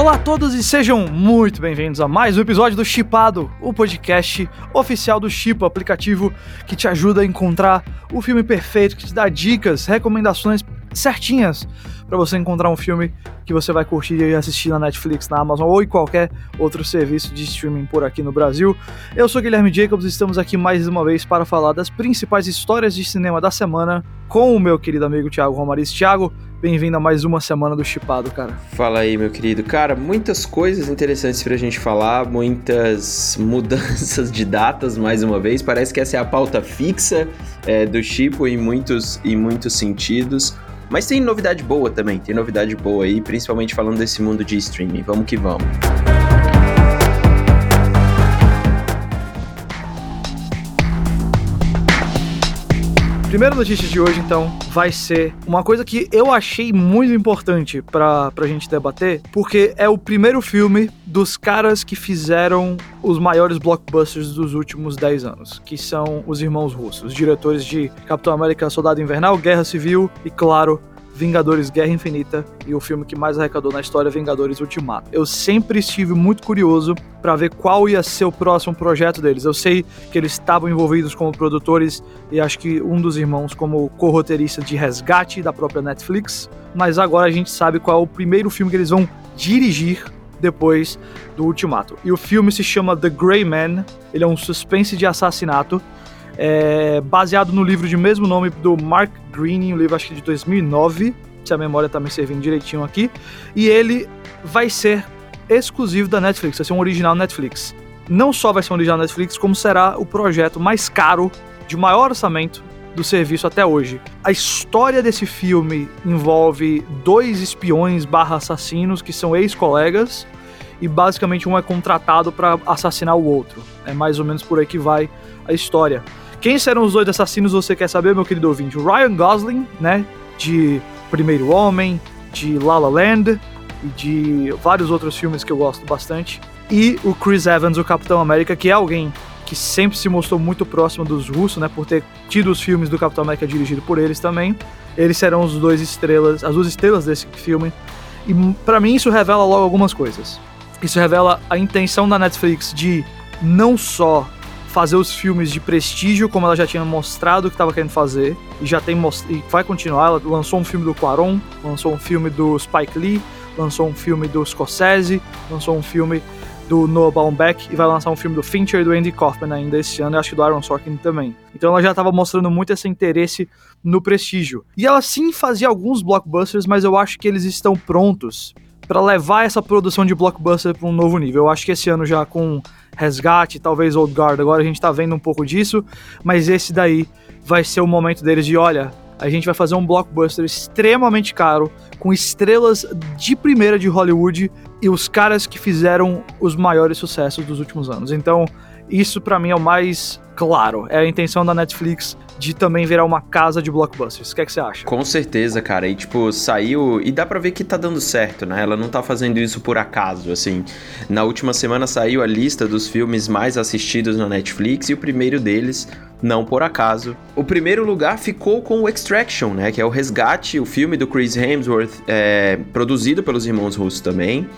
Olá a todos e sejam muito bem-vindos a mais um episódio do Chipado, o podcast oficial do Chip, o aplicativo que te ajuda a encontrar o filme perfeito, que te dá dicas, recomendações certinhas para você encontrar um filme que você vai curtir e assistir na Netflix, na Amazon ou em qualquer outro serviço de streaming por aqui no Brasil. Eu sou Guilherme Jacobs e estamos aqui mais uma vez para falar das principais histórias de cinema da semana com o meu querido amigo Thiago Romariz. Thiago, bem-vindo a mais uma semana do Chipado, cara. Fala aí, meu querido. Cara, muitas coisas interessantes pra gente falar, muitas mudanças de datas, mais uma vez. Parece que essa é a pauta fixa é, do Chipo em muitos, em muitos sentidos. Mas tem novidade boa também, tem novidade boa aí, principalmente falando desse mundo de streaming. Vamos que vamos. Primeira notícia de hoje, então, vai ser uma coisa que eu achei muito importante pra, pra gente debater, porque é o primeiro filme dos caras que fizeram os maiores blockbusters dos últimos 10 anos, que são os irmãos russos, diretores de Capitão América Soldado Invernal, Guerra Civil e, claro, Vingadores Guerra Infinita e o filme que mais arrecadou na história, Vingadores Ultimato. Eu sempre estive muito curioso para ver qual ia ser o próximo projeto deles. Eu sei que eles estavam envolvidos como produtores e acho que um dos irmãos como co-roteirista de Resgate da própria Netflix, mas agora a gente sabe qual é o primeiro filme que eles vão dirigir depois do Ultimato. E o filme se chama The Grey Man, ele é um suspense de assassinato é, baseado no livro de mesmo nome do Mark Green, um livro acho que de 2009, se a memória tá me servindo direitinho aqui, e ele vai ser exclusivo da Netflix, vai ser um original Netflix. Não só vai ser um original Netflix, como será o projeto mais caro, de maior orçamento do serviço até hoje. A história desse filme envolve dois espiões barra assassinos que são ex-colegas e basicamente um é contratado para assassinar o outro. É mais ou menos por aí que vai a história. Quem serão os dois assassinos você quer saber, meu querido ouvinte? Ryan Gosling, né? De Primeiro Homem, de La La Land e de vários outros filmes que eu gosto bastante. E o Chris Evans, o Capitão América, que é alguém que sempre se mostrou muito próximo dos russos, né? Por ter tido os filmes do Capitão América dirigido por eles também. Eles serão os dois estrelas, as duas estrelas desse filme. E para mim isso revela logo algumas coisas. Isso revela a intenção da Netflix de não só fazer os filmes de prestígio, como ela já tinha mostrado que estava querendo fazer, e já tem e vai continuar. Ela lançou um filme do Quaron, lançou um filme do Spike Lee, lançou um filme do Scorsese, lançou um filme do Noah Baumbach e vai lançar um filme do Fincher e do Andy Kaufman ainda esse ano, e acho que do Aaron Sorkin também. Então ela já estava mostrando muito esse interesse no prestígio. E ela sim fazia alguns blockbusters, mas eu acho que eles estão prontos para levar essa produção de blockbuster para um novo nível. Eu acho que esse ano já com Resgate, talvez Old Guard. Agora a gente tá vendo um pouco disso, mas esse daí vai ser o momento deles de, olha, a gente vai fazer um blockbuster extremamente caro, com estrelas de primeira de Hollywood e os caras que fizeram os maiores sucessos dos últimos anos. Então, isso para mim é o mais claro. É a intenção da Netflix de também virar uma casa de blockbusters. O que, é que você acha? Com certeza, cara. E tipo, saiu. E dá pra ver que tá dando certo, né? Ela não tá fazendo isso por acaso, assim. Na última semana saiu a lista dos filmes mais assistidos na Netflix e o primeiro deles não por acaso. O primeiro lugar ficou com o Extraction, né? Que é o Resgate, o filme do Chris Hemsworth, é, produzido pelos irmãos russos também,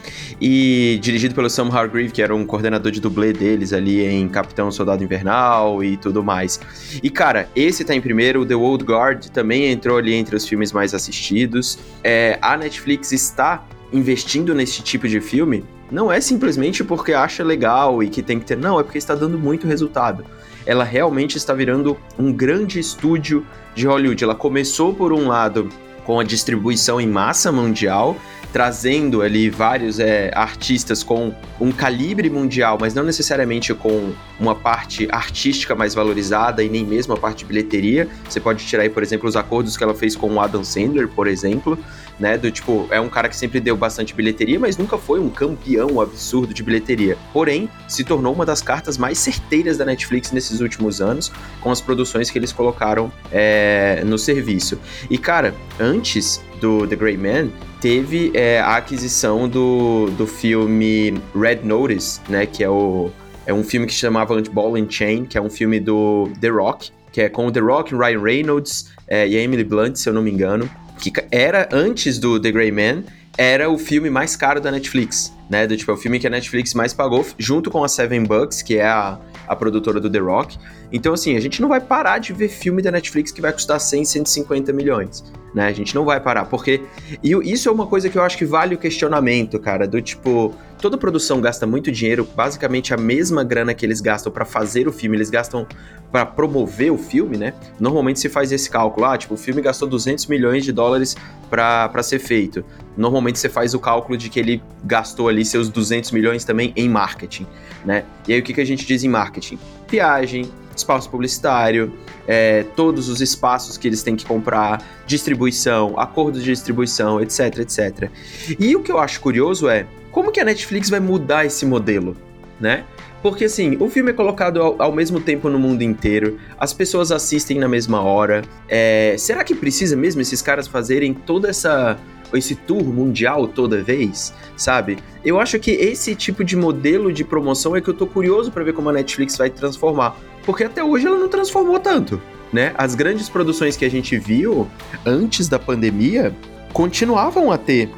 e dirigido pelo Sam Hargrave, que era um coordenador de dublê deles ali em Capitão Soldado Invernal e tudo mais. E cara, esse tá em primeiro, o The Old Guard também entrou ali entre os filmes mais assistidos. É, a Netflix está investindo nesse tipo de filme não é simplesmente porque acha legal e que tem que ter, não, é porque está dando muito resultado ela realmente está virando um grande estúdio de Hollywood. Ela começou por um lado com a distribuição em massa mundial, trazendo ali vários é, artistas com um calibre mundial, mas não necessariamente com uma parte artística mais valorizada e nem mesmo a parte de bilheteria. Você pode tirar aí, por exemplo, os acordos que ela fez com o Adam Sandler, por exemplo, né? Do tipo, é um cara que sempre deu bastante bilheteria, mas nunca foi um campeão absurdo de bilheteria. Porém, se tornou uma das cartas mais certeiras da Netflix nesses últimos anos, com as produções que eles colocaram é, no serviço. E, cara, antes do The Great Man, teve é, a aquisição do, do filme Red Notice, né? Que é, o, é um filme que chamava Ball and Chain, que é um filme do The Rock, que é com o The Rock, Ryan Reynolds é, e a Emily Blunt, se eu não me engano, que era antes do The Grey Man, era o filme mais caro da Netflix, né? Do tipo, é o filme que a Netflix mais pagou, junto com a Seven Bucks, que é a, a produtora do The Rock. Então, assim, a gente não vai parar de ver filme da Netflix que vai custar 100, 150 milhões, né? A gente não vai parar, porque e isso é uma coisa que eu acho que vale o questionamento, cara, do tipo, toda produção gasta muito dinheiro, basicamente a mesma grana que eles gastam para fazer o filme, eles gastam para promover o filme, né? Normalmente se faz esse cálculo, ah, tipo, o filme gastou 200 milhões de dólares para ser feito. Normalmente você faz o cálculo de que ele gastou ali seus 200 milhões também em marketing, né? E aí o que, que a gente diz em marketing? Viagem, espaço publicitário, é, todos os espaços que eles têm que comprar, distribuição, acordos de distribuição, etc, etc. E o que eu acho curioso é como que a Netflix vai mudar esse modelo, né? Porque assim, o filme é colocado ao, ao mesmo tempo no mundo inteiro, as pessoas assistem na mesma hora. É, será que precisa mesmo esses caras fazerem toda essa esse tour mundial toda vez, sabe? Eu acho que esse tipo de modelo de promoção é que eu tô curioso para ver como a Netflix vai transformar, porque até hoje ela não transformou tanto, né? As grandes produções que a gente viu antes da pandemia continuavam a ter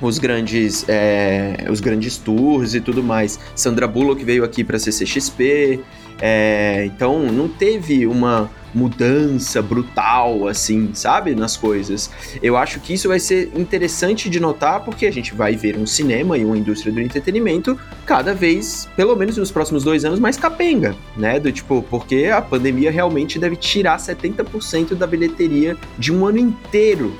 os grandes é, os grandes tours e tudo mais. Sandra Bullock veio aqui para CCXP, é, então não teve uma mudança brutal, assim, sabe? Nas coisas. Eu acho que isso vai ser interessante de notar, porque a gente vai ver um cinema e uma indústria do entretenimento cada vez, pelo menos nos próximos dois anos, mais capenga, né? Do tipo, porque a pandemia realmente deve tirar 70% da bilheteria de um ano inteiro.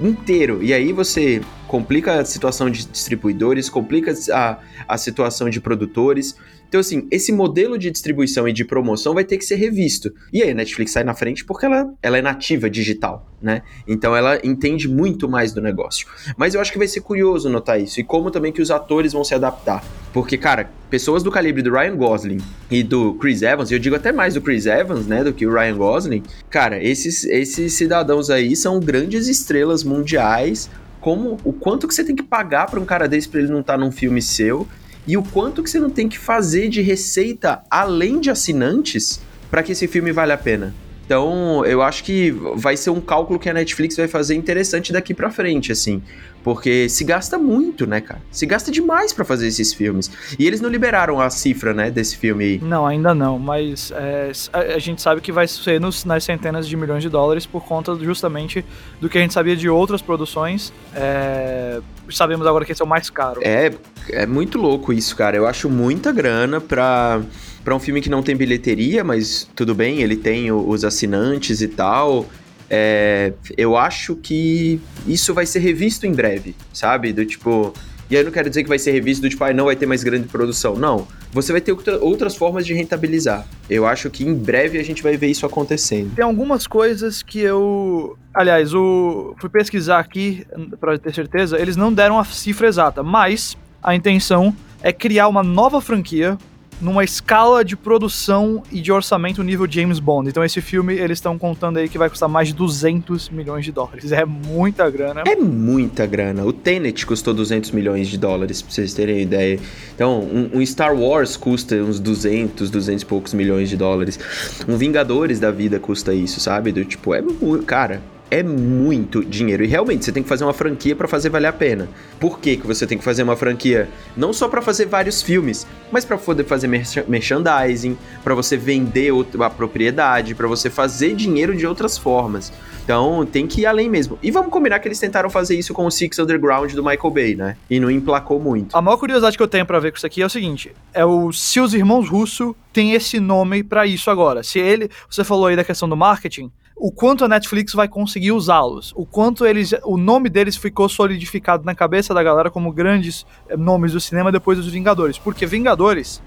Inteiro. E aí você complica a situação de distribuidores, complica a, a situação de produtores. Então, assim, esse modelo de distribuição e de promoção vai ter que ser revisto. E aí a Netflix sai na frente porque ela, ela é nativa digital, né? Então ela entende muito mais do negócio. Mas eu acho que vai ser curioso notar isso. E como também que os atores vão se adaptar. Porque, cara, pessoas do calibre do Ryan Gosling e do Chris Evans, eu digo até mais do Chris Evans, né, do que o Ryan Gosling, cara, esses, esses cidadãos aí são grandes estrelas mundiais. Como o quanto que você tem que pagar para um cara desse para ele não estar tá num filme seu e o quanto que você não tem que fazer de receita além de assinantes para que esse filme valha a pena. Então, eu acho que vai ser um cálculo que a Netflix vai fazer interessante daqui para frente, assim. Porque se gasta muito, né, cara? Se gasta demais para fazer esses filmes. E eles não liberaram a cifra, né, desse filme aí. Não, ainda não. Mas é, a, gente sabe que vai ser nos, nas centenas de milhões de dólares por conta justamente do que a gente sabia de outras produções. É, sabemos agora que esse é o mais caro. É, é muito louco isso, cara. Eu acho muita grana pra para um filme que não tem bilheteria, mas tudo bem, ele tem os assinantes e tal. É, eu acho que isso vai ser revisto em breve, sabe? Do tipo. E aí eu não quero dizer que vai ser revisto do tipo, ah, não vai ter mais grande produção. Não. Você vai ter outras formas de rentabilizar. Eu acho que em breve a gente vai ver isso acontecendo. Tem algumas coisas que eu. Aliás, o... fui pesquisar aqui para ter certeza. Eles não deram a cifra exata, mas a intenção é criar uma nova franquia numa escala de produção e de orçamento nível James Bond. Então esse filme eles estão contando aí que vai custar mais de 200 milhões de dólares. É muita grana. É muita grana. O Tenet custou 200 milhões de dólares, pra vocês terem ideia. Então, um, um Star Wars custa uns 200, 200 e poucos milhões de dólares. Um Vingadores da vida custa isso, sabe? Do tipo, é cara, é muito dinheiro. E realmente, você tem que fazer uma franquia para fazer valer a pena. Por que, que você tem que fazer uma franquia? Não só para fazer vários filmes, mas para poder fazer merchandising, para você vender a propriedade, para você fazer dinheiro de outras formas. Então, tem que ir além mesmo. E vamos combinar que eles tentaram fazer isso com o Six Underground do Michael Bay, né? E não emplacou muito. A maior curiosidade que eu tenho para ver com isso aqui é o seguinte: é o se os irmãos Russo têm esse nome para isso agora. Se ele, você falou aí da questão do marketing, o quanto a Netflix vai conseguir usá-los, o quanto eles, o nome deles ficou solidificado na cabeça da galera como grandes eh, nomes do cinema depois dos Vingadores, porque Vingadores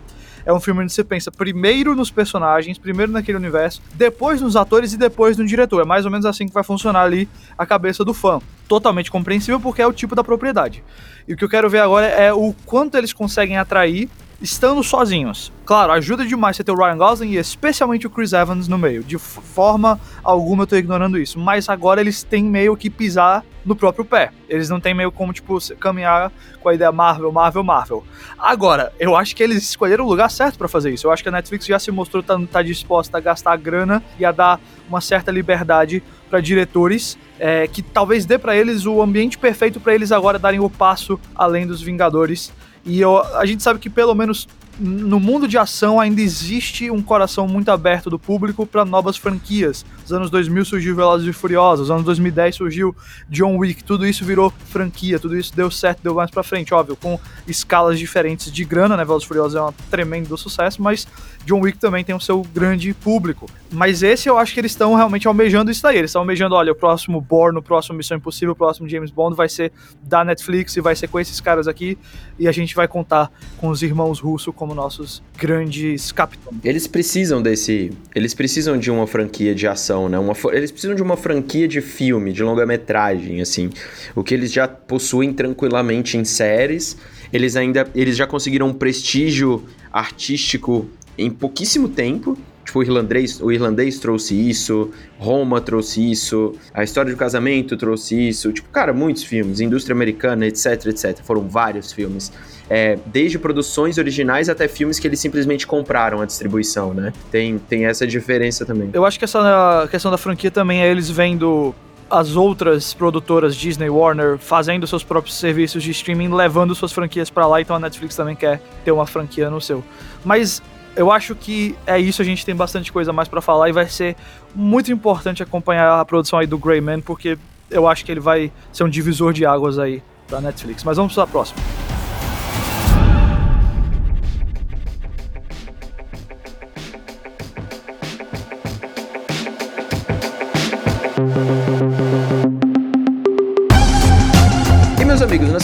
é um filme onde você pensa primeiro nos personagens, primeiro naquele universo, depois nos atores e depois no diretor. É mais ou menos assim que vai funcionar ali a cabeça do fã. Totalmente compreensível porque é o tipo da propriedade. E o que eu quero ver agora é o quanto eles conseguem atrair estando sozinhos. Claro, ajuda demais você ter o Ryan Gosling e especialmente o Chris Evans no meio. De forma alguma eu tô ignorando isso. Mas agora eles têm meio que pisar no próprio pé. Eles não têm meio como, tipo, caminhar com a ideia Marvel, Marvel, Marvel. Agora, eu acho que eles escolheram o lugar certo para fazer isso. Eu acho que a Netflix já se mostrou tá, tá disposta a gastar grana e a dar uma certa liberdade para diretores, é, que talvez dê para eles o ambiente perfeito para eles agora darem o passo além dos Vingadores. E eu, a gente sabe que pelo menos no mundo de ação ainda existe um coração muito aberto do público para novas franquias. Nos anos 2000 surgiu Velozes e Furiosos, nos anos 2010 surgiu John Wick, tudo isso virou franquia, tudo isso deu certo, deu mais para frente, óbvio, com escalas diferentes de grana, né? Velozes e Furiosos é um tremendo sucesso, mas John Wick também tem o seu grande público. Mas esse eu acho que eles estão realmente almejando isso daí. Eles estão almejando, olha, o próximo Bourne, o próximo Missão Impossível, o próximo James Bond vai ser da Netflix e vai ser com esses caras aqui. E a gente vai contar com os irmãos russos como nossos grandes capitães. Eles precisam desse. Eles precisam de uma franquia de ação, né? Uma, eles precisam de uma franquia de filme, de longa-metragem, assim. O que eles já possuem tranquilamente em séries. Eles ainda. Eles já conseguiram um prestígio artístico em pouquíssimo tempo. Tipo, o irlandês, o irlandês trouxe isso, Roma trouxe isso, a história do casamento trouxe isso. Tipo, cara, muitos filmes, indústria americana, etc, etc. Foram vários filmes. É, desde produções originais até filmes que eles simplesmente compraram a distribuição, né? Tem, tem essa diferença também. Eu acho que essa questão da franquia também é eles vendo as outras produtoras Disney, Warner, fazendo seus próprios serviços de streaming, levando suas franquias para lá, então a Netflix também quer ter uma franquia no seu. Mas eu acho que é isso, a gente tem bastante coisa mais para falar e vai ser muito importante acompanhar a produção aí do Grey Man, porque eu acho que ele vai ser um divisor de águas aí da Netflix. Mas vamos para a próxima.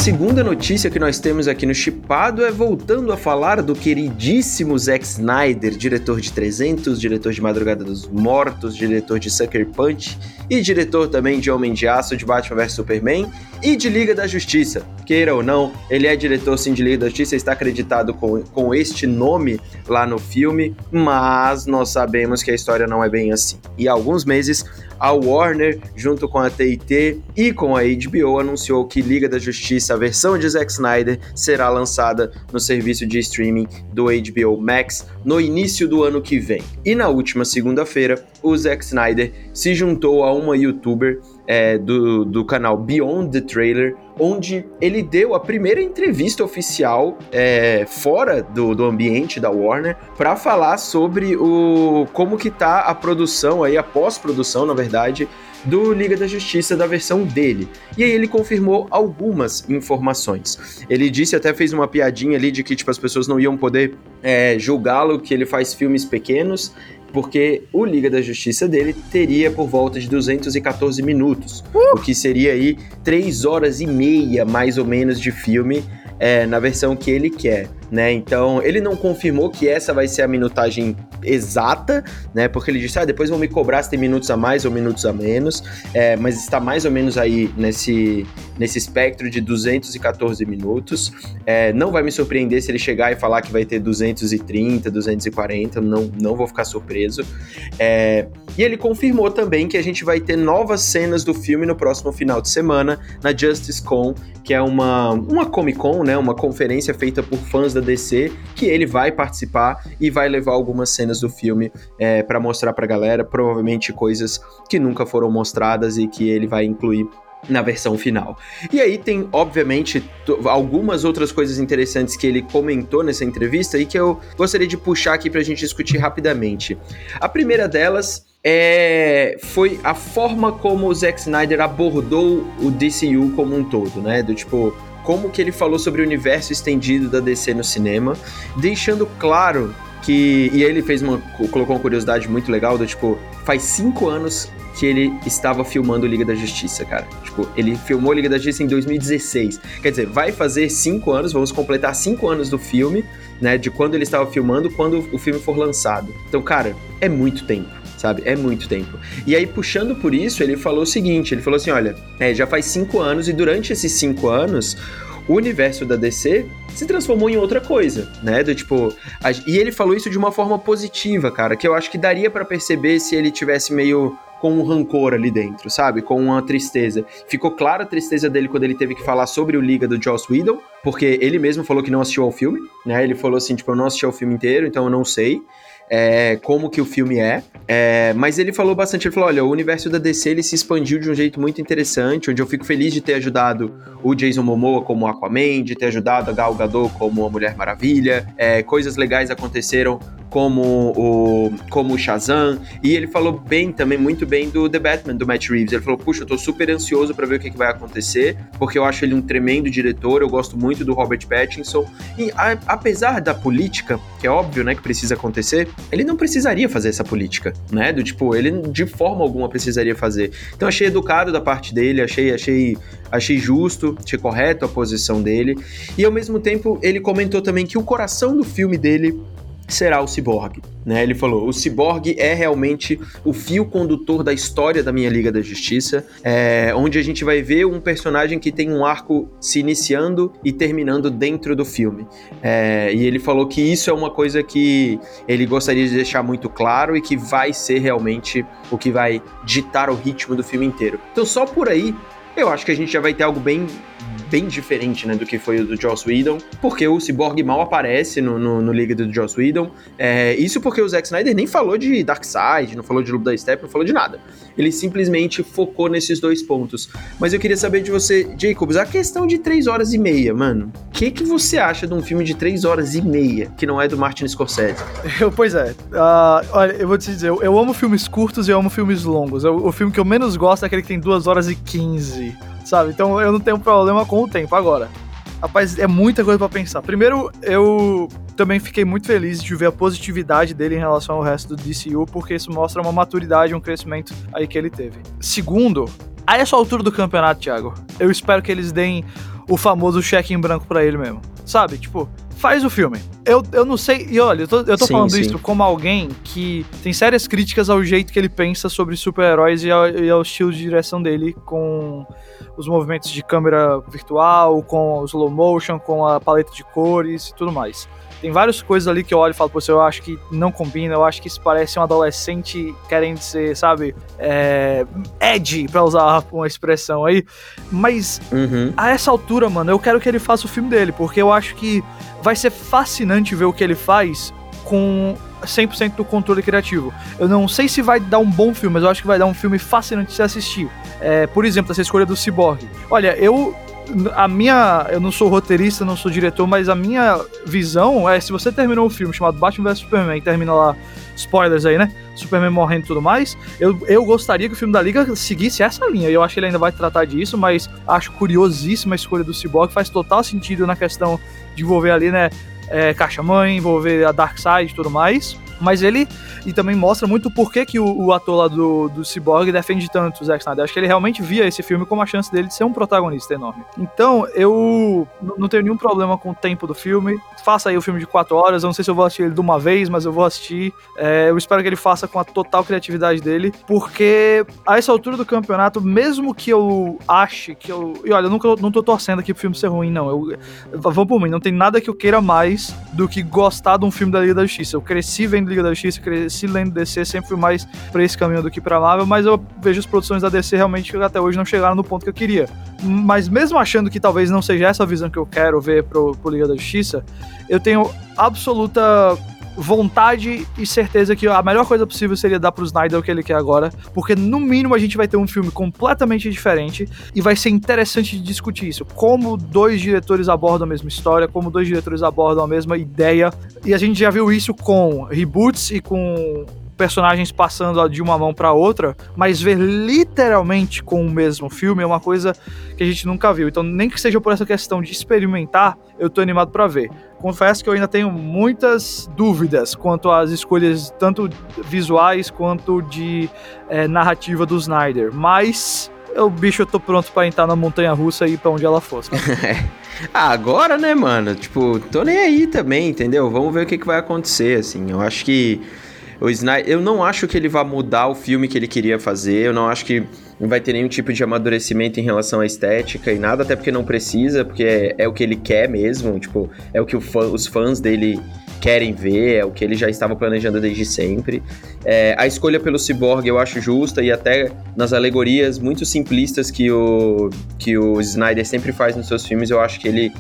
Segunda notícia que nós temos aqui no Chipado é voltando a falar do queridíssimo Zack Snyder, diretor de 300, diretor de Madrugada dos Mortos, diretor de Sucker Punch e diretor também de Homem de Aço, de Batman vs Superman e de Liga da Justiça. Queira ou não, ele é diretor sim de Liga da Justiça, está acreditado com, com este nome lá no filme, mas nós sabemos que a história não é bem assim. E há alguns meses, a Warner, junto com a TIT e com a HBO, anunciou que Liga da Justiça, a versão de Zack Snyder, será lançada no serviço de streaming do HBO Max no início do ano que vem. E na última segunda-feira, o Zack Snyder se juntou a uma youtuber é, do, do canal Beyond the Trailer, onde ele deu a primeira entrevista oficial é, fora do, do ambiente da Warner para falar sobre o como que tá a produção aí, a pós-produção, na verdade, do Liga da Justiça da versão dele. E aí ele confirmou algumas informações. Ele disse, até fez uma piadinha ali de que tipo, as pessoas não iam poder é, julgá-lo, que ele faz filmes pequenos porque o Liga da Justiça dele teria por volta de 214 minutos, uh! o que seria aí 3 horas e meia mais ou menos de filme é, na versão que ele quer né? Então, ele não confirmou que essa vai ser a minutagem exata, né? Porque ele disse, ah, depois vão me cobrar se tem minutos a mais ou minutos a menos, é, mas está mais ou menos aí nesse, nesse espectro de 214 minutos. É, não vai me surpreender se ele chegar e falar que vai ter 230, 240, não, não vou ficar surpreso. É, e ele confirmou também que a gente vai ter novas cenas do filme no próximo final de semana, na Justice Con, que é uma, uma Comic Con, né? Uma conferência feita por fãs da da DC, que ele vai participar e vai levar algumas cenas do filme é, para mostrar pra galera, provavelmente coisas que nunca foram mostradas e que ele vai incluir na versão final. E aí tem, obviamente, algumas outras coisas interessantes que ele comentou nessa entrevista e que eu gostaria de puxar aqui pra gente discutir rapidamente. A primeira delas é, foi a forma como o Zack Snyder abordou o DCU como um todo, né? Do tipo, como que ele falou sobre o universo estendido da DC no cinema, deixando claro que. E ele fez uma. colocou uma curiosidade muito legal do tipo, faz cinco anos que ele estava filmando Liga da Justiça, cara. Tipo, ele filmou Liga da Justiça em 2016. Quer dizer, vai fazer cinco anos, vamos completar cinco anos do filme, né? De quando ele estava filmando, quando o filme for lançado. Então, cara, é muito tempo sabe? É muito tempo. E aí, puxando por isso, ele falou o seguinte: ele falou assim: olha, é, já faz cinco anos, e durante esses cinco anos, o universo da DC se transformou em outra coisa, né? Do tipo. A, e ele falou isso de uma forma positiva, cara, que eu acho que daria para perceber se ele tivesse meio com um rancor ali dentro, sabe? Com uma tristeza. Ficou clara a tristeza dele quando ele teve que falar sobre o Liga do Joss Whedon, porque ele mesmo falou que não assistiu ao filme, né? Ele falou assim, tipo, eu não assisti ao filme inteiro, então eu não sei. É, como que o filme é. É, mas ele falou bastante, ele falou, olha, o universo da DC ele se expandiu de um jeito muito interessante, onde eu fico feliz de ter ajudado o Jason Momoa como Aquaman, de ter ajudado a Gal Gadot como a Mulher Maravilha, é, coisas legais aconteceram como o, como o Shazam, e ele falou bem também, muito bem do The Batman, do Matt Reeves. Ele falou, puxa, eu tô super ansioso para ver o que, que, vai acontecer, porque eu acho ele um tremendo diretor, eu gosto muito do Robert Pattinson, e a, apesar da política, que é óbvio, né, que precisa acontecer, ele não precisaria fazer essa política, né, do tipo, ele de forma alguma precisaria fazer. Então achei educado da parte dele, achei, achei, achei justo, achei correto a posição dele, e ao mesmo tempo ele comentou também que o coração do filme dele será o Cyborg. Né? Ele falou: o Cyborg é realmente o fio condutor da história da minha Liga da Justiça, é, onde a gente vai ver um personagem que tem um arco se iniciando e terminando dentro do filme. É, e ele falou que isso é uma coisa que ele gostaria de deixar muito claro e que vai ser realmente o que vai ditar o ritmo do filme inteiro. Então, só por aí, eu acho que a gente já vai ter algo bem bem diferente né, do que foi o do Joss Whedon, porque o Cyborg mal aparece no, no, no Liga do Joss Whedon. É, isso porque o Zack Snyder nem falou de Darkseid, não falou de Loop da Step, não falou de nada. Ele simplesmente focou nesses dois pontos. Mas eu queria saber de você, Jacobs, a questão de 3 horas e meia, mano. O que, que você acha de um filme de 3 horas e meia, que não é do Martin Scorsese? Eu, pois é. Uh, olha, eu vou te dizer, eu, eu, amo filmes curtos e eu amo filmes longos. Eu, o filme que eu menos gosto é aquele que tem 2 horas e 15 sabe? Então eu não tenho problema com tempo. Agora, rapaz, é muita coisa para pensar. Primeiro, eu também fiquei muito feliz de ver a positividade dele em relação ao resto do DCU, porque isso mostra uma maturidade, um crescimento aí que ele teve. Segundo, a essa altura do campeonato, Thiago, eu espero que eles deem o famoso cheque em branco para ele mesmo. Sabe? Tipo, faz o filme. Eu, eu não sei, e olha, eu tô, eu tô sim, falando sim. isso como alguém que tem sérias críticas ao jeito que ele pensa sobre super-heróis e, e, ao estilo de direção dele com os movimentos de câmera virtual, com o slow motion, com a paleta de cores e tudo mais. Tem várias coisas ali que eu olho e falo, pô, eu acho que não combina, eu acho que isso parece um adolescente querendo ser, sabe, é, edgy, pra usar uma expressão aí. Mas uhum. a essa altura, mano, eu quero que ele faça o filme dele, porque eu acho que vai ser fascinante ver o que ele faz com 100% do controle criativo. Eu não sei se vai dar um bom filme, mas eu acho que vai dar um filme fascinante de se assistir. É, por exemplo, essa escolha do Cyborg. Olha, eu a minha. Eu não sou roteirista, não sou diretor, mas a minha visão é: se você terminou o um filme chamado Batman vs Superman e termina lá, spoilers aí, né? Superman morrendo e tudo mais, eu, eu gostaria que o filme da Liga seguisse essa linha. Eu acho que ele ainda vai tratar disso, mas acho curiosíssima a escolha do Cyborg, faz total sentido na questão de envolver ali, né? É, Caixa-Mãe, envolver a Darkseid e tudo mais. Mas ele e também mostra muito por que, que o, o ator lá do, do Cyborg defende tanto o Zack Snyder. Acho que ele realmente via esse filme como a chance dele de ser um protagonista enorme. Então, eu não tenho nenhum problema com o tempo do filme. Faça aí o filme de quatro horas. Eu não sei se eu vou assistir ele de uma vez, mas eu vou assistir. É, eu espero que ele faça com a total criatividade dele, porque a essa altura do campeonato, mesmo que eu ache que eu. E olha, eu nunca não tô torcendo aqui pro filme ser ruim, não. Eu, vamos por mim, não tem nada que eu queira mais do que gostar de um filme da Liga da Justiça. Eu cresci vendo Liga da Justiça, cresci lendo DC, sempre fui mais pra esse caminho do que pra Marvel, mas eu vejo as produções da DC realmente que até hoje não chegaram no ponto que eu queria. Mas mesmo achando que talvez não seja essa a visão que eu quero ver pro, pro Liga da Justiça, eu tenho absoluta vontade e certeza que a melhor coisa possível seria dar pro Snyder o que ele quer agora, porque no mínimo a gente vai ter um filme completamente diferente e vai ser interessante de discutir isso. Como dois diretores abordam a mesma história, como dois diretores abordam a mesma ideia, e a gente já viu isso com reboots e com personagens passando de uma mão para outra, mas ver literalmente com o mesmo filme é uma coisa que a gente nunca viu. Então, nem que seja por essa questão de experimentar, eu tô animado para ver. Confesso que eu ainda tenho muitas dúvidas quanto às escolhas, tanto visuais quanto de é, narrativa do Snyder, mas o bicho eu tô pronto para entrar na montanha russa e ir pra onde ela fosse. ah, agora, né, mano? Tipo, tô nem aí também, entendeu? Vamos ver o que, que vai acontecer, assim. Eu acho que O Snyder, eu não acho que ele vá mudar o filme que ele queria fazer, eu não acho que vai ter nenhum tipo de amadurecimento em relação à estética e nada, até porque não precisa, porque é, é o que ele quer mesmo, tipo, é o que o fã, os fãs dele querem ver, é o que ele já estava planejando desde sempre. É, a escolha pelo Cyborg eu acho justa e até nas alegorias muito simplistas que o, que o Snyder sempre faz nos seus filmes, eu acho que ele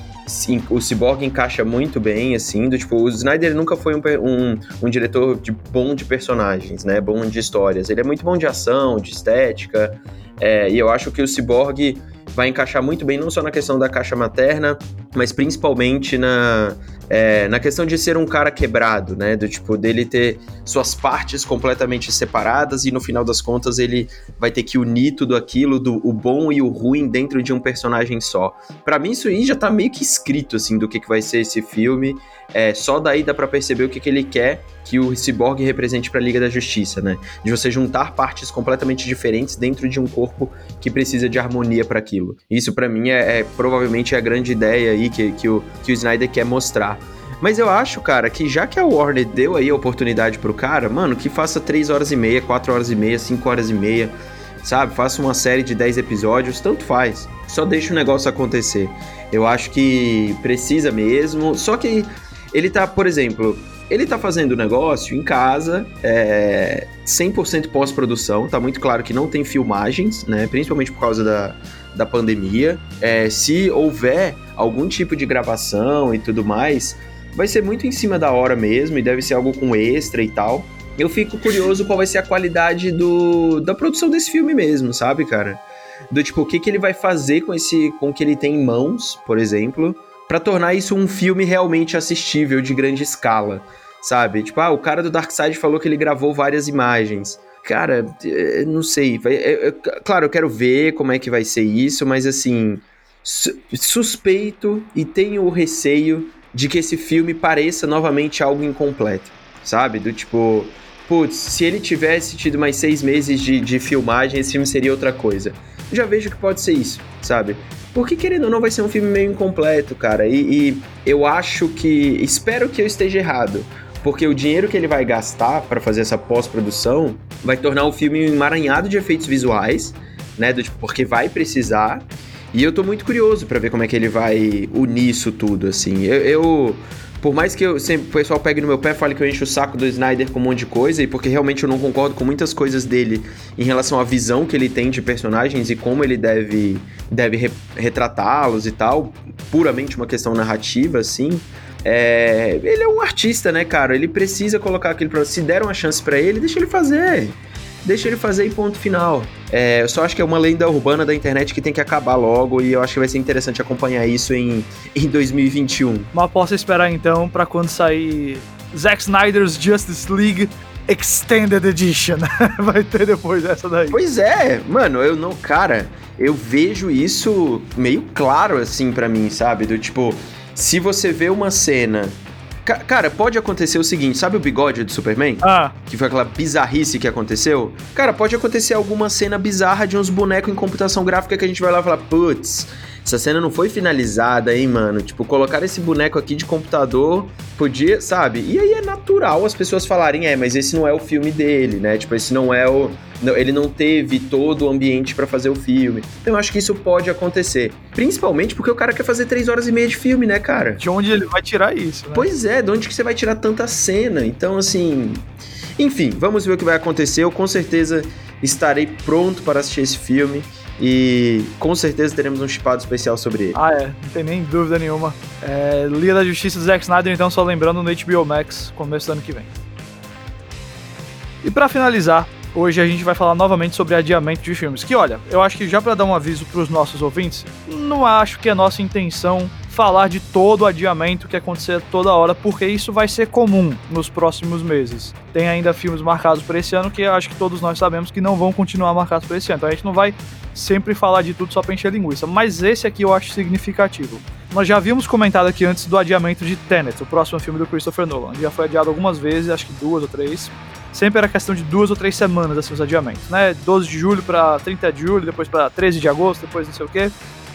o Cyborg encaixa muito bem, assim, do tipo, o Snyder nunca foi um, um, um, diretor de bom de personagens, né, bom de histórias, ele é muito bom de ação, de estética, é, e eu acho que o Cyborg vai encaixar muito bem não só na questão da caixa materna, mas principalmente na, é, na questão de ser um cara quebrado, né? Do tipo, dele ter suas partes completamente separadas e no final das contas ele vai ter que unir tudo aquilo, do, o bom e o ruim dentro de um personagem só. Para mim, isso aí já tá meio que escrito, assim, do que, que vai ser esse filme. É, só daí dá para perceber o que, que ele quer que o Cyborg represente para a Liga da Justiça, né? De você juntar partes completamente diferentes dentro de um corpo que precisa de harmonia para aquilo. Isso para mim é, é, provavelmente a grande ideia aí que, que, o, que o Snyder quer mostrar. Mas eu acho, cara, que já que a Warner deu aí a oportunidade pro cara, mano, que faça 3 horas e meia, 4 horas e meia, 5 horas e meia, sabe? Faça uma série de 10 episódios, tanto faz. Só deixa o negócio acontecer. Eu acho que precisa mesmo. Só que ele tá, por exemplo, ele tá fazendo o negócio em casa, é, 100% pós-produção, tá muito claro que não tem filmagens, né? Principalmente por causa da, da pandemia. É, se houver algum tipo de gravação e tudo mais, vai ser muito em cima da hora mesmo e deve ser algo com extra e tal. Eu fico curioso qual vai ser a qualidade do, da produção desse filme mesmo, sabe, cara? Do tipo, o que, que ele vai fazer com esse com o que ele tem em mãos, por exemplo, para tornar isso um filme realmente assistível de grande escala, sabe? Tipo, ah, o cara do Darkseid falou que ele gravou várias imagens. Cara, é, não sei. É, é, claro, eu quero ver como é que vai ser isso, mas assim, suspeito e tenho o receio de que esse filme pareça novamente algo incompleto, sabe? Do tipo, putz, se ele tivesse tido mais seis meses de, de filmagem, esse filme seria outra coisa. Eu já vejo que pode ser isso, sabe? Porque querendo ou não, vai ser um filme meio incompleto, cara. E, e eu acho que. Espero que eu esteja errado. Porque o dinheiro que ele vai gastar para fazer essa pós-produção vai tornar o filme um emaranhado de efeitos visuais, né? Do, tipo, porque vai precisar. E eu tô muito curioso para ver como é que ele vai unir isso tudo, assim. Eu, eu, por mais que eu sempre, o pessoal pegue no meu pé, fale que eu encho o saco do Snyder com um monte de coisa, e porque realmente eu não concordo com muitas coisas dele em relação à visão que ele tem de personagens e como ele deve, deve re, retratá-los e tal, puramente uma questão narrativa, assim. É, ele é um artista, né, cara? Ele precisa colocar aquele. Se deram uma chance para ele, deixa ele fazer deixa ele fazer em ponto final. É, eu só acho que é uma lenda urbana da internet que tem que acabar logo e eu acho que vai ser interessante acompanhar isso em, em 2021. Mas posso esperar então para quando sair Zack Snyder's Justice League Extended Edition. vai ter depois dessa daí. Pois é, mano, eu não. Cara, eu vejo isso meio claro assim para mim, sabe? Do tipo, se você vê uma cena Cara, pode acontecer o seguinte, sabe o bigode do Superman? Ah. Que foi aquela bizarrice que aconteceu? Cara, pode acontecer alguma cena bizarra de uns bonecos em computação gráfica que a gente vai lá e falar, putz, essa cena não foi finalizada, hein, mano? Tipo, colocar esse boneco aqui de computador podia, sabe? E aí é natural as pessoas falarem, é, mas esse não é o filme dele, né? Tipo, esse não é o. Não, ele não teve todo o ambiente para fazer o filme. Então eu acho que isso pode acontecer. Principalmente porque o cara quer fazer três horas e meia de filme, né, cara? De onde ele vai tirar isso? Né? Pois é, de onde que você vai tirar tanta cena? Então, assim. Enfim, vamos ver o que vai acontecer. Eu com certeza estarei pronto para assistir esse filme. E com certeza teremos um chipado especial sobre ele. Ah, é, não tem nem dúvida nenhuma. É, Liga da Justiça do Zack Snyder, então, só lembrando no HBO Max, começo do ano que vem. E para finalizar, hoje a gente vai falar novamente sobre adiamento de filmes. Que olha, eu acho que já para dar um aviso para os nossos ouvintes, não acho que é nossa intenção falar de todo o adiamento que acontecer toda hora, porque isso vai ser comum nos próximos meses. Tem ainda filmes marcados para esse ano que acho que todos nós sabemos que não vão continuar marcados para esse ano. Então a gente não vai sempre falar de tudo só para encher linguiça, mas esse aqui eu acho significativo. Nós já havíamos comentado aqui antes do adiamento de Tenet, o próximo filme do Christopher Nolan. Já foi adiado algumas vezes, acho que duas ou três. Sempre era questão de duas ou três semanas assim os adiamentos, né? 12 de julho para 30 de julho, depois para 13 de agosto, depois não sei o quê.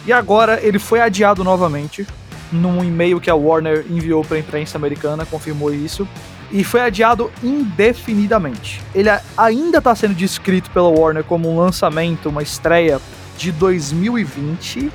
E agora ele foi adiado novamente num e-mail que a Warner enviou para a imprensa americana, confirmou isso. e foi adiado indefinidamente. Ele ainda está sendo descrito pela Warner como um lançamento, uma estreia de 2020,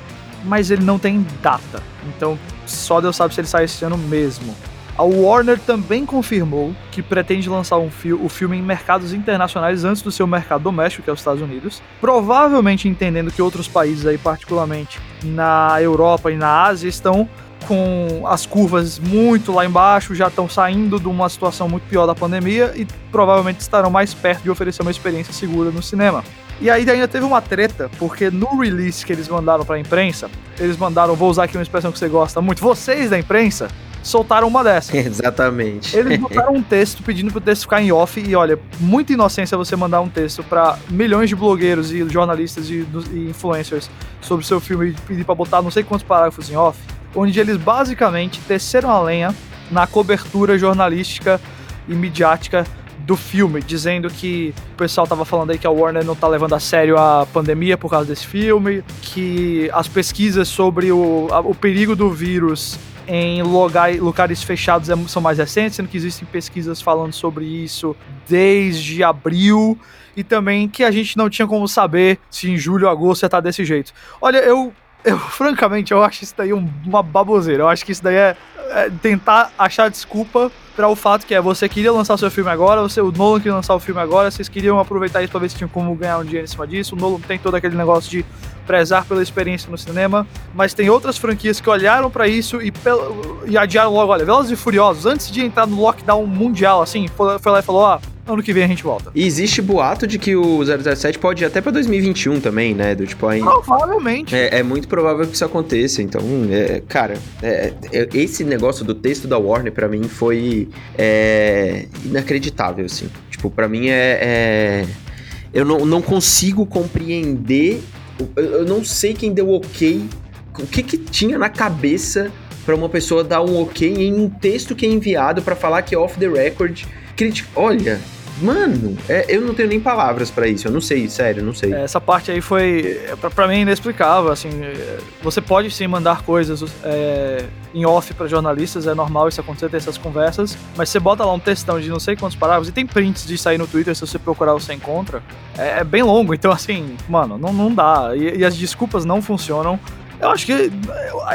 mas ele não tem data. Então só Deus sabe se ele sai esse ano mesmo. A Warner também confirmou que pretende lançar um fi o filme em mercados internacionais antes do seu mercado doméstico, que é os Estados Unidos. Provavelmente entendendo que outros países aí, particularmente na Europa e na Ásia, estão com as curvas muito lá embaixo, já estão saindo de uma situação muito pior da pandemia e provavelmente estarão mais perto de oferecer uma experiência segura no cinema. E aí ainda teve uma treta, porque no release que eles mandaram para a imprensa, eles mandaram, vou usar aqui uma expressão que você gosta muito, vocês da imprensa soltaram uma dessas. Exatamente. Eles botaram um texto pedindo pro texto ficar em off e olha, muita inocência você mandar um texto para milhões de blogueiros e jornalistas e, e influencers sobre o seu filme e pedir para botar não sei quantos parágrafos em off, onde eles basicamente teceram a lenha na cobertura jornalística e midiática do filme, dizendo que o pessoal tava falando aí que a Warner não tá levando a sério a pandemia por causa desse filme, que as pesquisas sobre o, a, o perigo do vírus em lugar, lugares fechados é, são mais recentes, sendo que existem pesquisas falando sobre isso desde abril e também que a gente não tinha como saber se em julho ou agosto ia estar tá desse jeito. Olha, eu, eu francamente, eu acho isso daí uma baboseira. Eu acho que isso daí é, é tentar achar desculpa para o fato que é você queria lançar o seu filme agora, você, o Nolan queria lançar o filme agora, vocês queriam aproveitar isso para ver se tinham como ganhar um dinheiro em cima disso. O Nolan tem todo aquele negócio de prezar pela experiência no cinema, mas tem outras franquias que olharam para isso e, e adiaram logo, olha, Velozes e Furiosos, antes de entrar no lockdown mundial, assim, foi, foi lá e falou, ah, ano que vem a gente volta. E existe boato de que o 007 pode ir até pra 2021 também, né? Do tipo aí. Provavelmente. É, é muito provável que isso aconteça. Então, é, cara, é, é, esse negócio do texto da Warner para mim foi é, inacreditável, assim. Tipo, para mim é, é. eu não, não consigo compreender. Eu, eu não sei quem deu ok. O que que tinha na cabeça para uma pessoa dar um ok em um texto que é enviado para falar que é off the record. Critic... Olha, Mano, é, eu não tenho nem palavras para isso. Eu não sei, sério, não sei. É, essa parte aí foi, é, para mim, inexplicável. Assim, é, você pode sim mandar coisas é, em off para jornalistas, é normal isso acontecer, ter essas conversas. Mas você bota lá um textão de não sei quantos parágrafos e tem prints de sair no Twitter, se você procurar você encontra. É, é bem longo, então assim, mano, não, não dá. E, e as desculpas não funcionam. Eu acho que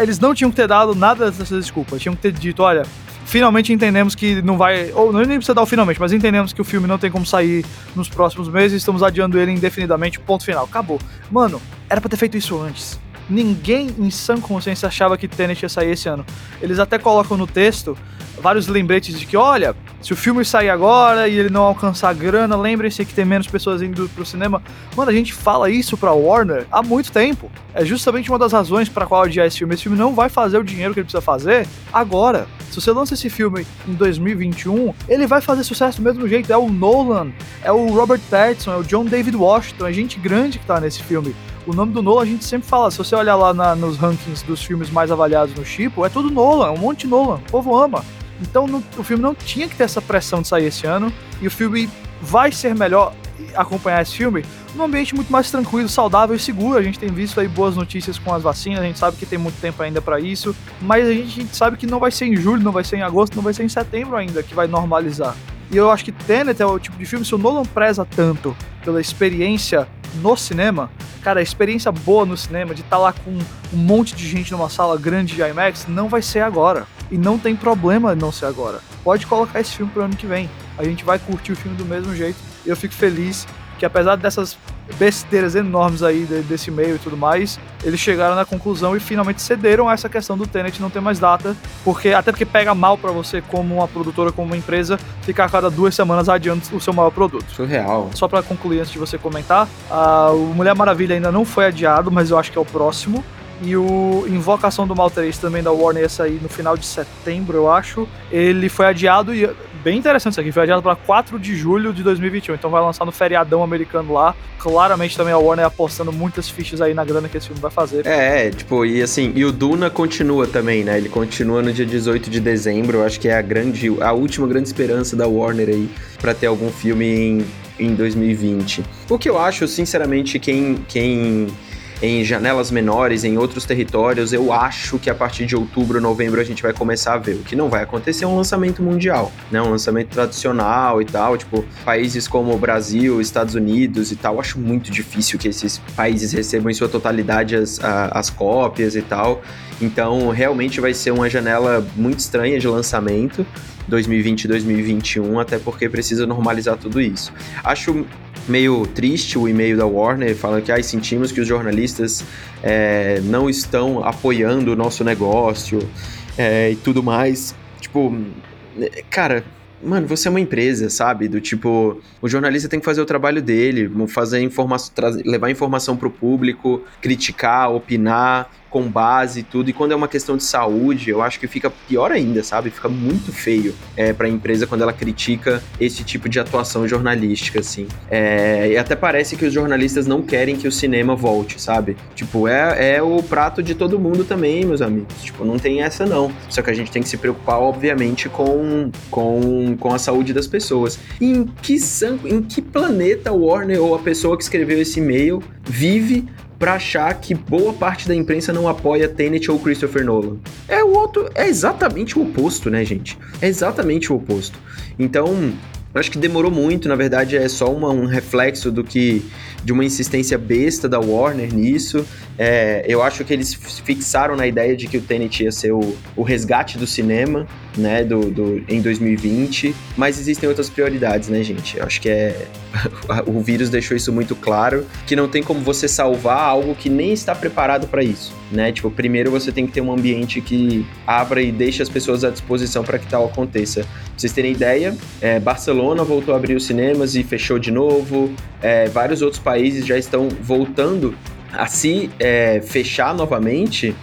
eles não tinham que ter dado nada dessas desculpas. Tinham que ter dito, olha, finalmente entendemos que não vai. Ou não nem precisa dar o finalmente, mas entendemos que o filme não tem como sair nos próximos meses, estamos adiando ele indefinidamente, ponto final. Acabou. Mano, era pra ter feito isso antes. Ninguém em sã consciência achava que Tenet ia sair esse ano. Eles até colocam no texto vários lembretes de que, olha, se o filme sair agora e ele não alcançar grana, lembrem-se que tem menos pessoas indo pro cinema. Mano, a gente fala isso pra Warner há muito tempo. É justamente uma das razões para qual adiar esse filme. Esse filme não vai fazer o dinheiro que ele precisa fazer agora. Se você lança esse filme em 2021, ele vai fazer sucesso do mesmo jeito. É o Nolan, é o Robert Pattinson, é o John David Washington, é gente grande que tá nesse filme. O nome do Nolan a gente sempre fala, se você olhar lá na, nos rankings dos filmes mais avaliados no Chipo, é tudo Nolan, é um monte de Nolan, o povo ama. Então o filme não tinha que ter essa pressão de sair esse ano. E o filme vai ser melhor acompanhar esse filme num ambiente muito mais tranquilo, saudável e seguro. A gente tem visto aí boas notícias com as vacinas, a gente sabe que tem muito tempo ainda para isso, mas a gente, a gente, sabe que não vai ser em julho, não vai ser em agosto, não vai ser em setembro ainda que vai normalizar. E eu acho que Tenet é o tipo de filme, se o Nolan preza tanto pela experiência no cinema, cara, a experiência boa no cinema de estar tá lá com um monte de gente numa sala grande de IMAX não vai ser agora. E não tem problema não ser agora. Pode colocar esse filme pro ano que vem. A gente vai curtir o filme do mesmo jeito. E eu fico feliz que apesar dessas besteiras enormes aí desse meio e tudo mais, eles chegaram na conclusão e finalmente cederam a essa questão do Tenet não ter mais data, porque até porque pega mal para você como uma produtora, como uma empresa, ficar a cada duas semanas adiando o seu maior produto. Surreal. Só para concluir antes de você comentar, a, o Mulher Maravilha ainda não foi adiado, mas eu acho que é o próximo. E o Invocação do Mal 3 também da Warner ia sair no final de setembro, eu acho. Ele foi adiado e bem interessante isso aqui, foi adiado para 4 de julho de 2021. Então vai lançar no feriadão americano lá. Claramente também a Warner apostando muitas fichas aí na grana que esse filme vai fazer. É, tipo, e assim, e o Duna continua também, né? Ele continua no dia 18 de dezembro. Eu acho que é a grande, a última grande esperança da Warner aí para ter algum filme em, em 2020. O que eu acho, sinceramente, quem quem em janelas menores, em outros territórios. Eu acho que a partir de outubro, novembro, a gente vai começar a ver. O que não vai acontecer é um lançamento mundial, né? Um lançamento tradicional e tal. Tipo, países como Brasil, Estados Unidos e tal. Acho muito difícil que esses países recebam em sua totalidade as, as cópias e tal. Então, realmente vai ser uma janela muito estranha de lançamento. 2020 e 2021, até porque precisa normalizar tudo isso. Acho meio triste o e-mail da Warner falando que ah, sentimos que os jornalistas é, não estão apoiando o nosso negócio é, e tudo mais. Tipo, cara, mano, você é uma empresa, sabe? Do tipo, o jornalista tem que fazer o trabalho dele, fazer informação, levar informação pro público, criticar, opinar, com base e tudo. E quando é uma questão de saúde, eu acho que fica pior ainda, sabe? Fica muito feio é, para a empresa quando ela critica esse tipo de atuação jornalística, assim. É, e até parece que os jornalistas não querem que o cinema volte, sabe? Tipo, é, é o prato de todo mundo também, meus amigos. Tipo, não tem essa não. Só que a gente tem que se preocupar, obviamente, com, com, com a saúde das pessoas. Em que, em que planeta o Warner ou a pessoa que escreveu esse e-mail vive para achar que boa parte da imprensa não apoia Tenet ou Christopher Nolan. É o outro, é exatamente o oposto, né, gente? É exatamente o oposto. Então, acho que demorou muito, na verdade é só uma, um reflexo do que de uma insistência besta da Warner nisso. É, eu acho que eles fixaram na ideia de que o Tenet ia ser o, o resgate do cinema, né, do, do, em 2020, mas existem outras prioridades, né, gente? Eu acho que é o vírus deixou isso muito claro, que não tem como você salvar algo que nem está preparado para isso, né? Tipo, primeiro você tem que ter um ambiente que abra e deixe as pessoas à disposição para que tal aconteça. Pra vocês terem ideia, é, Barcelona voltou a abrir os cinemas e fechou de novo, é, vários outros países já estão voltando a se é, fechar novamente,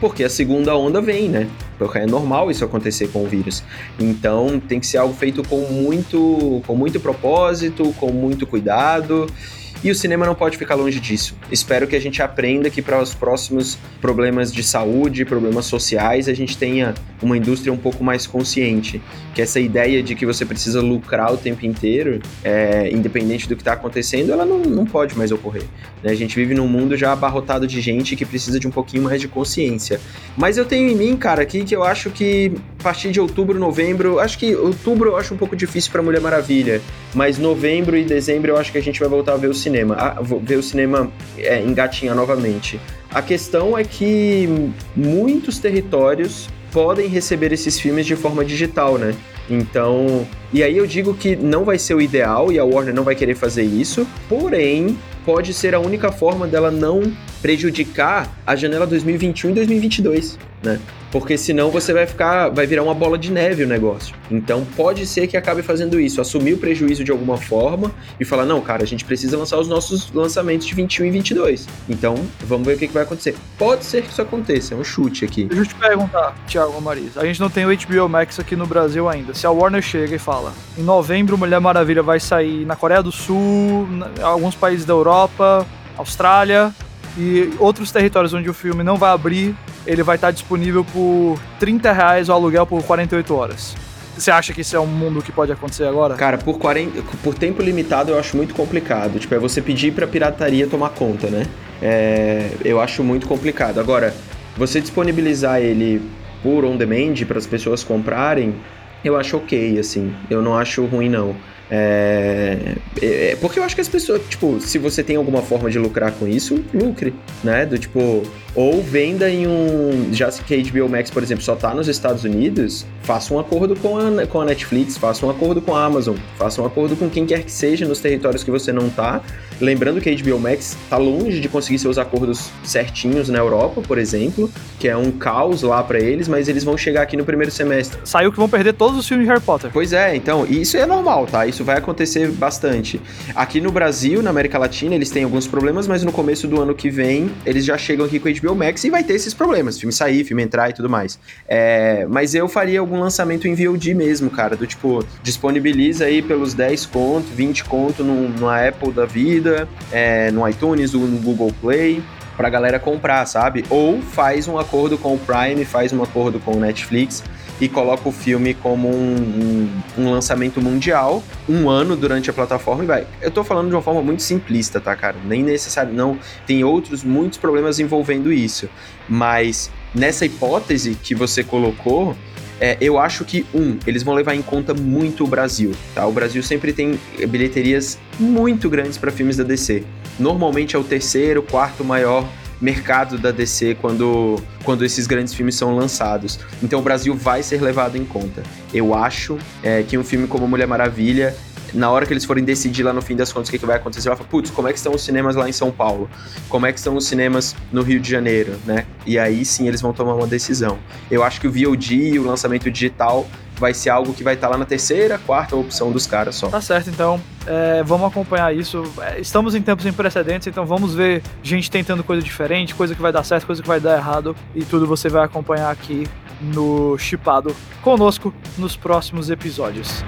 porque a segunda onda vem, né? Porque é normal isso acontecer com o vírus. Então tem que ser algo feito com muito, com muito propósito, com muito cuidado. E o cinema não pode ficar longe disso. Espero que a gente aprenda que para os próximos problemas de saúde, problemas sociais, a gente tenha uma indústria um pouco mais consciente. Que essa ideia de que você precisa lucrar o tempo inteiro, é, independente do que está acontecendo, ela não, não pode mais ocorrer. Né? A gente vive num mundo já abarrotado de gente que precisa de um pouquinho mais de consciência. Mas eu tenho em mim, cara, aqui que eu acho que a partir de outubro, novembro, acho que outubro eu acho um pouco difícil para Mulher Maravilha, mas novembro e dezembro eu acho que a gente vai voltar a ver o cinema a, ver o cinema é, engatinhar novamente. A questão é que muitos territórios podem receber esses filmes de forma digital, né? Então, e aí eu digo que não vai ser o ideal e a Warner não vai querer fazer isso, porém, pode ser a única forma dela não prejudicar a janela 2021 e 2022, né? Porque senão você vai ficar, vai virar uma bola de neve o negócio. Então pode ser que acabe fazendo isso, assumir o prejuízo de alguma forma e falar: não, cara, a gente precisa lançar os nossos lançamentos de 21 e 22. Então vamos ver o que, que vai acontecer. Pode ser que isso aconteça, é um chute aqui. Deixa eu te perguntar, Thiago Marisa. A gente não tem o HBO Max aqui no Brasil ainda. Se a Warner chega e fala: em novembro, Mulher Maravilha vai sair na Coreia do Sul, alguns países da Europa, Austrália e outros territórios onde o filme não vai abrir ele vai estar disponível por 30 reais o aluguel por 48 horas. Você acha que isso é um mundo que pode acontecer agora? Cara, por, 40, por tempo limitado eu acho muito complicado. Tipo, é você pedir pra pirataria tomar conta, né? É, eu acho muito complicado. Agora, você disponibilizar ele por on demand para as pessoas comprarem, eu acho ok, assim. Eu não acho ruim, não. É, é, porque eu acho que as pessoas, tipo, se você tem alguma forma de lucrar com isso, lucre, né? Do tipo, ou venda em um. Já que a HBO Max, por exemplo, só tá nos Estados Unidos, faça um acordo com a, com a Netflix, faça um acordo com a Amazon, faça um acordo com quem quer que seja nos territórios que você não tá. Lembrando que a HBO Max tá longe de conseguir seus acordos certinhos na Europa, por exemplo, que é um caos lá para eles, mas eles vão chegar aqui no primeiro semestre. Saiu que vão perder todos os filmes de Harry Potter. Pois é, então, isso é normal, tá? Isso vai acontecer bastante. Aqui no Brasil, na América Latina, eles têm alguns problemas, mas no começo do ano que vem, eles já chegam aqui com a HBO Max e vai ter esses problemas, filme sair, filme entrar e tudo mais. É, mas eu faria algum lançamento em VOD mesmo, cara, do tipo, disponibiliza aí pelos 10 conto, 20 conto no, no Apple da vida, é, no iTunes, no Google Play, pra galera comprar, sabe? Ou faz um acordo com o Prime, faz um acordo com o Netflix e coloca o filme como um, um, um, lançamento mundial, um ano durante a plataforma e vai. Eu tô falando de uma forma muito simplista, tá, cara? Nem necessário, não. Tem outros, muitos problemas envolvendo isso. Mas nessa hipótese que você colocou, é, eu acho que, um, eles vão levar em conta muito o Brasil, tá? O Brasil sempre tem bilheterias muito grandes para filmes da DC. Normalmente é o terceiro, quarto maior mercado da DC quando, quando esses grandes filmes são lançados. Então o Brasil vai ser levado em conta. Eu acho é, que um filme como Mulher Maravilha na hora que eles forem decidir lá no fim das contas o que, que vai acontecer, vai falar, putz, como é que estão os cinemas lá em São Paulo? Como é que estão os cinemas no Rio de Janeiro, né? E aí sim eles vão tomar uma decisão. Eu acho que o VOD e o lançamento digital vai ser algo que vai estar tá lá na terceira, quarta opção dos caras só. Tá certo, então. É, vamos acompanhar isso. É, estamos em tempos sem precedentes, então vamos ver gente tentando coisa diferente, coisa que vai dar certo, coisa que vai dar errado. E tudo você vai acompanhar aqui no Chipado conosco nos próximos episódios.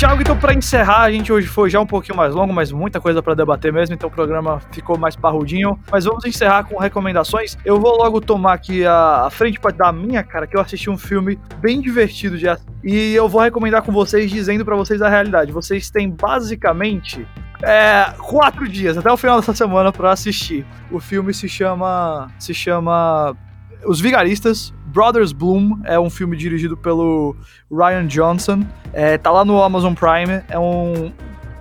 Thiago, então para encerrar, a gente hoje foi já um pouquinho mais longo, mas muita coisa para debater mesmo, então o programa ficou mais parrudinho. Mas vamos encerrar com recomendações. Eu vou logo tomar aqui a, a frente para dar minha, cara, que eu assisti um filme bem divertido de e eu vou recomendar com vocês, dizendo para vocês a realidade. Vocês têm basicamente é, quatro dias até o final dessa semana para assistir. O filme se chama se chama Os Vigaristas Brothers Bloom é um filme dirigido pelo Ryan Johnson. É, tá lá no Amazon Prime. É um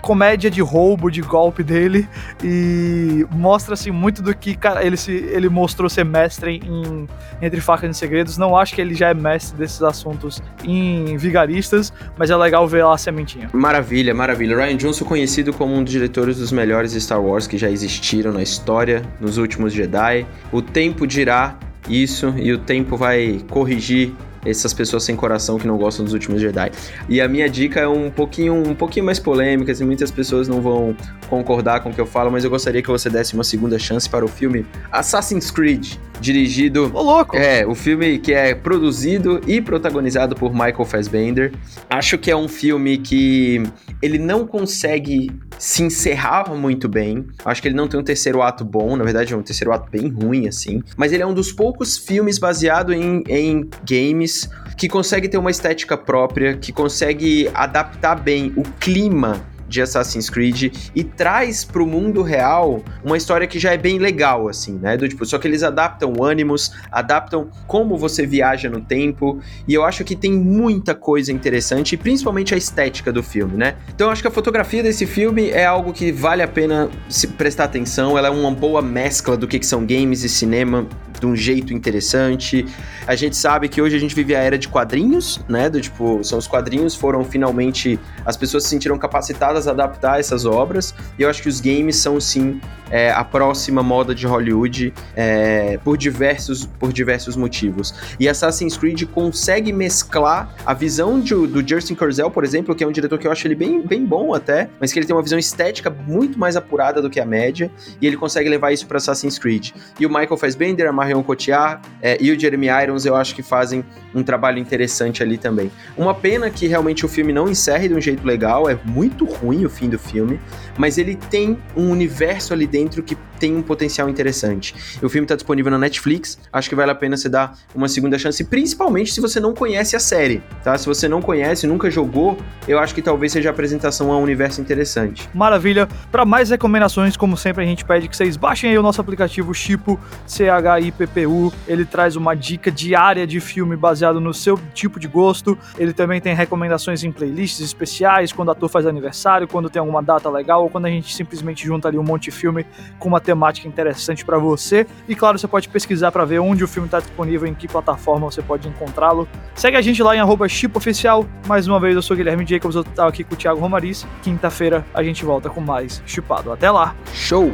comédia de roubo, de golpe dele e mostra assim muito do que cara, ele se ele mostrou ser mestre em Entre Facas e Segredos. Não acho que ele já é mestre desses assuntos em Vigaristas, mas é legal ver lá a sementinha. Maravilha, maravilha. Ryan Johnson conhecido como um dos diretores dos melhores Star Wars que já existiram na história, nos últimos Jedi. O tempo dirá isso e o tempo vai corrigir essas pessoas sem coração que não gostam dos últimos Jedi. E a minha dica é um pouquinho, um pouquinho mais polêmica, assim, muitas pessoas não vão concordar com o que eu falo, mas eu gostaria que você desse uma segunda chance para o filme Assassin's Creed, dirigido. Ô, louco! É, o filme que é produzido e protagonizado por Michael Fassbender. Acho que é um filme que ele não consegue se encerrar muito bem. Acho que ele não tem um terceiro ato bom, na verdade é um terceiro ato bem ruim, assim. Mas ele é um dos poucos filmes baseado em, em games que consegue ter uma estética própria, que consegue adaptar bem o clima de Assassin's Creed e traz pro mundo real uma história que já é bem legal, assim, né? Do tipo, só que eles adaptam ânimos, adaptam como você viaja no tempo, e eu acho que tem muita coisa interessante, principalmente a estética do filme, né? Então eu acho que a fotografia desse filme é algo que vale a pena se prestar atenção, ela é uma boa mescla do que, que são games e cinema de um jeito interessante. A gente sabe que hoje a gente vive a era de quadrinhos, né? Do tipo, são os quadrinhos foram finalmente as pessoas se sentiram capacitadas a adaptar essas obras. E eu acho que os games são sim é, a próxima moda de Hollywood é, por diversos por diversos motivos. E Assassin's Creed consegue mesclar a visão de, do Justin Kurzel, por exemplo, que é um diretor que eu acho ele bem, bem bom até, mas que ele tem uma visão estética muito mais apurada do que a média, e ele consegue levar isso para Assassin's Creed. E o Michael Fassbender, a Marion Cotillard é, e o Jeremy Irons eu acho que fazem um trabalho interessante ali também. Uma pena que realmente o filme não encerre de um jeito legal, é muito ruim o fim do filme, mas ele tem um universo ali dentro que tem um potencial interessante. O filme está disponível na Netflix, acho que vale a pena você dar uma segunda chance, principalmente se você não conhece a série, tá? Se você não conhece, nunca jogou, eu acho que talvez seja a apresentação a um universo interessante. Maravilha. Para mais recomendações, como sempre, a gente pede que vocês baixem aí o nosso aplicativo Chipo CHIPPU. Ele traz uma dica diária de filme baseado no seu tipo de gosto. Ele também tem recomendações em playlists especiais, quando o ator faz aniversário, quando tem alguma data legal, ou quando a gente simplesmente junta ali um monte de filme com uma temática interessante para você. E claro, você pode pesquisar para ver onde o filme está disponível, em que plataforma você pode encontrá-lo. Segue a gente lá em @chipoficial. Mais uma vez, eu sou Guilherme Jacobs, eu estou aqui com o Thiago Romariz. Quinta-feira a gente volta com mais Chipado. Até lá. Show!